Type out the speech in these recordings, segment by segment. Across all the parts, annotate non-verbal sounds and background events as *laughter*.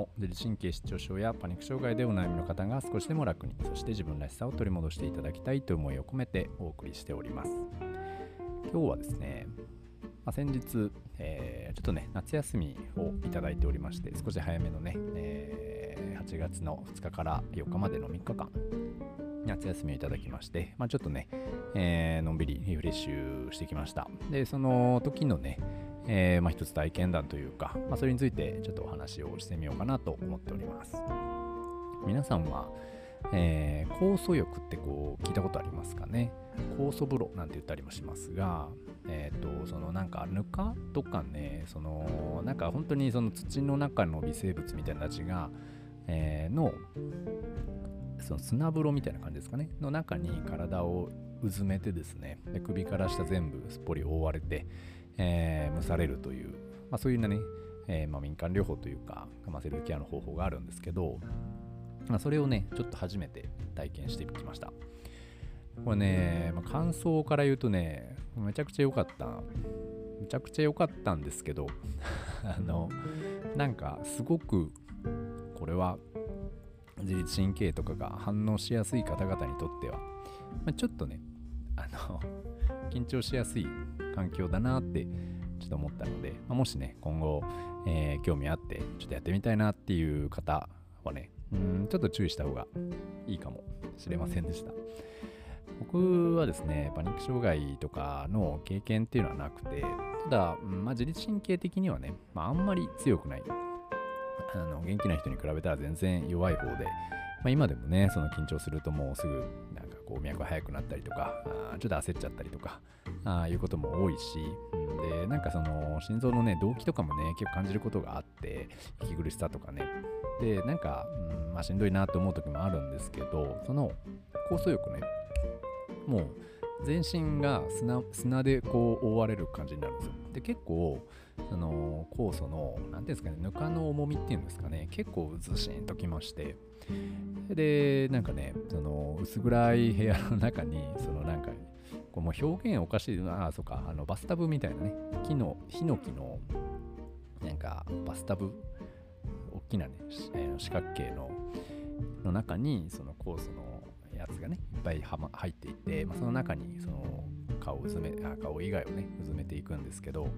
も自律神経失調症やパニック障害でお悩みの方が少しでも楽にそして自分らしさを取り戻していただきたいという思いを込めてお送りしております。今日はですね、まあ、先日、えー、ちょっとね夏休みをいただいておりまして少し早めのね、えー、8月の2日から4日までの3日間夏休みをいただきまして、まあ、ちょっとね、えー、のんびりリフレッシュしてきました。でその時のねえー、まあ、一つ体験談というか、まあ、それについてちょっとお話をしてみようかなと思っております。皆さんは、えー、酵素浴ってこう聞いたことありますかね？酵素風呂なんて言ったりもしますが、えっ、ー、と、そのなんかぬかとかね、そのなんか本当にその土の中の微生物みたいなたちが、えー、のその砂風呂みたいな感じですかね？の中に体をうずめてですねで首から下全部すっぽり覆われて、えー、蒸されるという、まあ、そういうね、えー、まあ、民間療法というか、まあ、セルフケアの方法があるんですけど、まあ、それをね、ちょっと初めて体験してきました。これね、まあ、感想から言うとね、めちゃくちゃ良かった。めちゃくちゃ良かったんですけど、*laughs* あの、なんかすごく、これは自律神経とかが反応しやすい方々にとっては、まあ、ちょっとね、あの、緊張しやすい環境だなってちょっと思ったので、まあ、もしね、今後、えー、興味あって、ちょっとやってみたいなっていう方はね、うんちょっと注意した方がいいかもしれませんでした。僕はですね、パニック障害とかの経験っていうのはなくて、ただ、まあ、自律神経的にはね、まあ、あんまり強くない。あの元気な人に比べたら全然弱い方で、まあ、今でもね、その緊張するともうすぐなんかこう脈が速くなったりとか、あちょっと焦っちゃったりとか、あいうことも多いし、で、なんかその心臓のね、動悸とかもね、結構感じることがあって、息苦しさとかね。で、なんか、うんまあ、しんどいなと思う時もあるんですけど、その酵素浴ね、もう全身が砂砂でこう覆われる感じになるんですよ。で、結構、その酵素の、何ていうんですかね、ぬかの重みっていうんですかね、結構ずしんときまして、で、なんかね、その薄暗い部屋の中に、そのなんか、こうもう表現おかしいな、あ、そうか、あのバスタブみたいなね、木の、ヒノキの、なんかバスタブ、大きなね、えー、四角形の、の中に、そのコースのやつがね、いっぱいは、ま、入っていて、まあ、その中に、その、顔をうずめ、あ顔以外をね、うずめていくんですけど、ま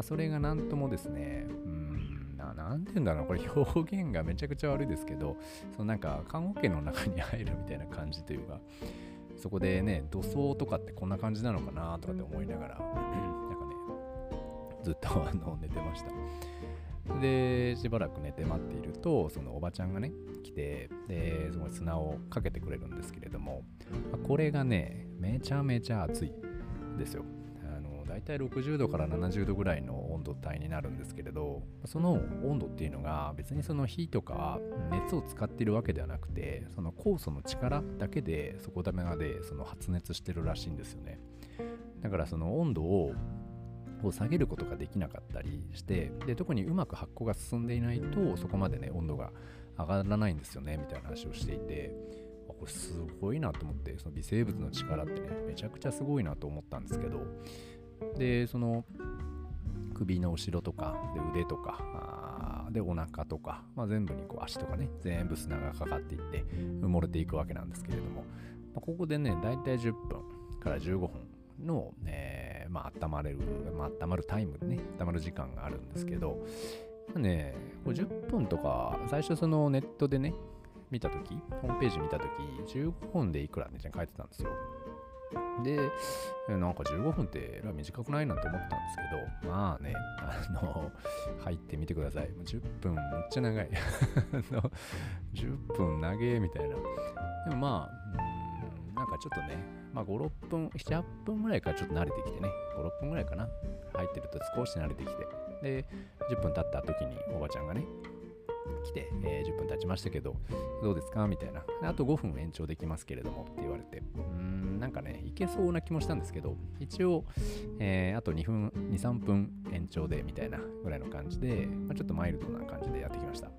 あ、それがなんともですね、うん、ななんて言うんだろう、これ表現がめちゃくちゃ悪いですけど、そのなんか看護家の中に入るみたいな感じというか、そこでね、土葬とかってこんな感じなのかなとかって思いながら、なんかね、ずっとあの寝てました。で、しばらく寝て待っていると、そのおばちゃんがね、来て、で、その砂をかけてくれるんですけれども、これがね、めちゃめちゃ熱いですよ。大体60度から70度ぐらいの温度帯になるんですけれどその温度っていうのが別にその火とか熱を使ってるわけではなくてその酵素の力だけでそこだめでその発熱してるらしいんですよね。だからその温度をを下げることができなかったりしてで特にうまく発酵が進んでいないとそこまでね温度が上がらないんですよねみたいな話をしていてこれすごいなと思ってその微生物の力ってねめちゃくちゃすごいなと思ったんですけどでその首の後ろとかで腕とかでお腹とか、まあ、全部にこう足とかね全部砂がかかっていって埋もれていくわけなんですけれども、まあ、ここでねだいたい10分から15分の、えー、まあ、温まれる、まあ、温まるタイムでね温まる時間があるんですけど、まあ、ねこれ10分とか最初そのネットでね見たとき、ホームページ見たとき、15分でいくらね、書いてたんですよ。で、なんか15分って短くない？なんて思ったんですけど、まあね、あの、入ってみてください。10分めっちゃ長い。*laughs* 10分長えみたいな。でもまあ、なんかちょっとね、まあ5、6分、7、8分ぐらいからちょっと慣れてきてね、5、6分ぐらいかな。入ってると少し慣れてきて。で、10分経った時におばちゃんがね、来て、えー、10分経ちましたけど、どうですか？みたいな。あと5分延長できますけれどもって言われて、うーん、なんかね、いけそうな気もしたんですけど、一応、えー、あと2分、2、3分延長でみたいなぐらいの感じで、まあ、ちょっとマイルドな感じでやってきました。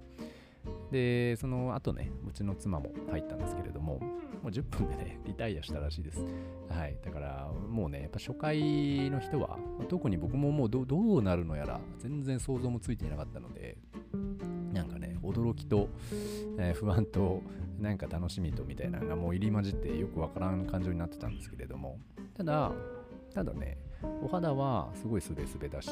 で、その後ね、うちの妻も入ったんですけれども、もう10分でね、リタイアしたらしいです。はい。だから、もうね、やっぱ初回の人は、特に僕ももうどうなるのやら、全然想像もついていなかったので、ね、驚きと、えー、不安となんか楽しみとみたいなのがもう入り混じってよくわからん感情になってたんですけれども。ただただねお肌はすごいスベスベだし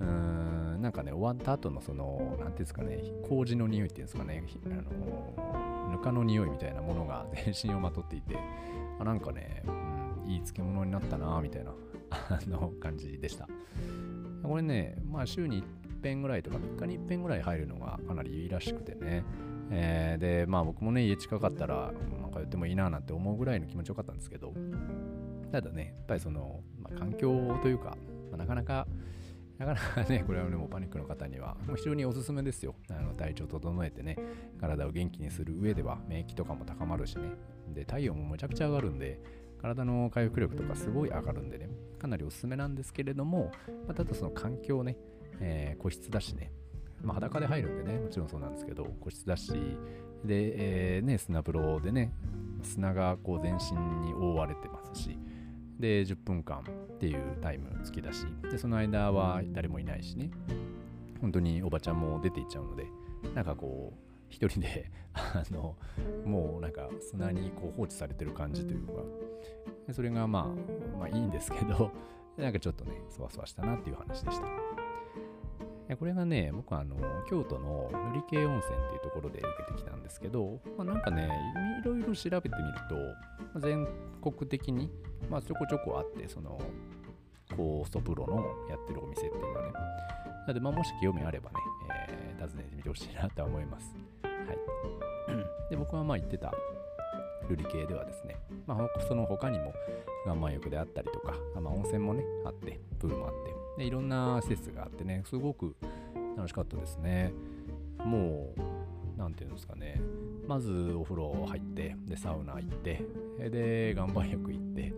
うーんなんかね終わった後のその何ていうんですかね麹の匂いっていうんですかねあのぬかの匂いみたいなものが *laughs* 全身をまとっていてあなんかね、うん、いい漬物になったなみたいなあの感じでした。これねまあ週に遍ぐらいとか3日に1遍ぐらい入るのがかなりいいらしくてねえー、でまあ僕もね家近かったら、まあ、通ってもいいななんて思うぐらいの気持ちよかったんですけどただねやっぱりその、まあ、環境というか、まあ、なかなかなかなかね、*laughs* これはね、もうパニックの方には、もう非常におすすめですよ。あの体調整えてね、体を元気にする上では、免疫とかも高まるしね。で、体温もむちゃくちゃ上がるんで、体の回復力とかすごい上がるんでね、かなりおすすめなんですけれども、まあ、ただその環境ね、えー、個室だしね、まあ、裸で入るんでね、もちろんそうなんですけど、個室だし、で、えー、ね、砂風呂でね、砂がこう全身に覆われてますし、で、10分間っていうタイム付きだし、で、その間は誰もいないしね、本当におばちゃんも出ていっちゃうので、なんかこう、一人で *laughs* あの、もうなんか砂にこう放置されてる感じというか、それがまあ、まあいいんですけど、なんかちょっとね、そわそわしたなっていう話でした。これがね、僕はあの京都の塗り系温泉っていうところで受けてきたんですけど、まあ、なんかね、いろいろ調べてみると、全国的に、まあ、ちょこちょこあって、その、コーストプロのやってるお店っていうのはね。なので、まあ、もし興味あればね、えー、訪ねてみてほしいなとは思います。はい。*clears throat* で、僕はまあ行ってた瑠璃系ではですね、まあ、その他にも岩盤浴であったりとか、まあ、温泉もね、あって、プールもあって、でいろんな施設があってね、すごく楽しかったですね。もう、なんていうんですかね、まずお風呂入って、で、サウナ行って、で、岩盤浴行って、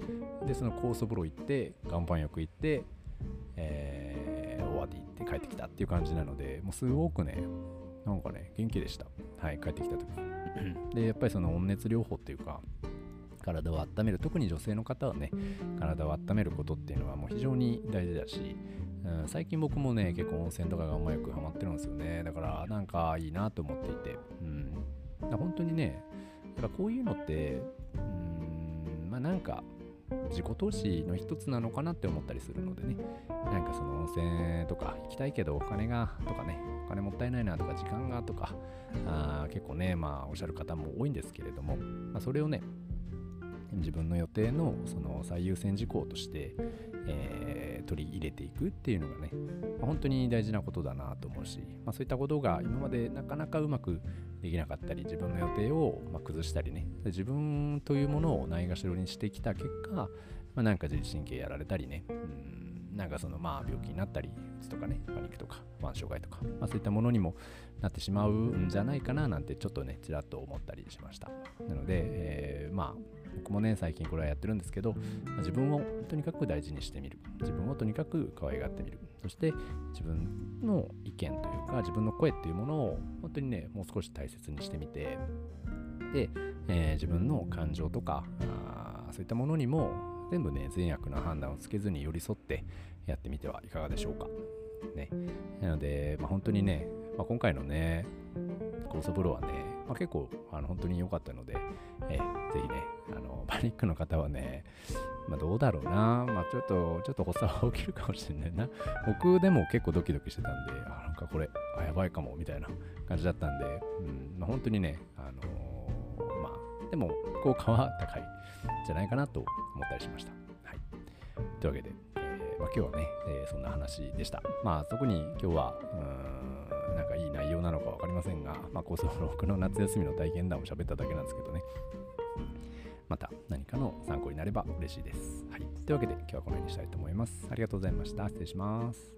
で、その酵素風呂行って、岩盤浴行って、えー、終わって行って帰ってきたっていう感じなので、もうすごくね、なんかね、元気でした。はい、帰ってきた時。で、やっぱりその温熱療法っていうか、体を温める。特に女性の方はね体を温めることっていうのはもう非常に大事だし、うん、最近僕もね結構温泉とかがうまくハマってるんですよね。だからなんかいいなと思っていて、うん、本当にねだからこういうのってうんまあなんか自己投資の一つなのかなって思ったりするのでね。なんかその温泉とか行きたいけどお金がとかねお金もったいないなとか時間がとかあ結構ねまあおっしゃる方も多いんですけれども、まあ、それをね自分の予定のその最優先事項として、えー、取り入れていくっていうのがね、まあ、本当に大事なことだなと思うし、まあ、そういったことが今までなかなかうまくできなかったり自分の予定をま崩したりね自分というものをないがしろにしてきた結果、まあ、なんか自律神経やられたりね、うんなんかそのまあ病気になったり、うつとかね、パニックとか、不安障害とか、まあ、そういったものにもなってしまうんじゃないかななんてちょっとね、ちらっと思ったりしました。なので、えー、まあ、僕もね、最近これはやってるんですけど、ま、自分をとにかく大事にしてみる。自分をとにかく可愛がってみる。そして自分の意見というか、自分の声っていうものを本当にね、もう少し大切にしてみて、で、えー、自分の感情とか、あそういったものにも全部ね、善悪な判断をつけずに寄り添ってやってみてはいかがでしょうか。ね。なので、まあ、本当にね、まあ、今回のね、高速風呂はね、まあ、結構あの本当に良かったので、えー、ぜひね、あの *laughs* パニックの方はね、まあ、どうだろうな、まあ、ちょっと、ちょっと発作は起きるかもしれないな。僕でも結構ドキドキしてたんで、あ、なんかこれ、あ、やばいかも、みたいな感じだったんで、うんまあ、本当にね、あのー、まあ、でも、効果は高いんじゃないかなと思ったりしました。はい。というわけで、えー、まあ、今日はね、えー、そんな話でした。まあ、特に今日は、うんなんかいい内容なのか分かりませんが、まあ、高速の僕の夏休みの体験談を喋っただけなんですけどね。また何かの参考になれば嬉しいです。はい。というわけで今日はこの辺にしたいと思います。ありがとうございました。失礼します。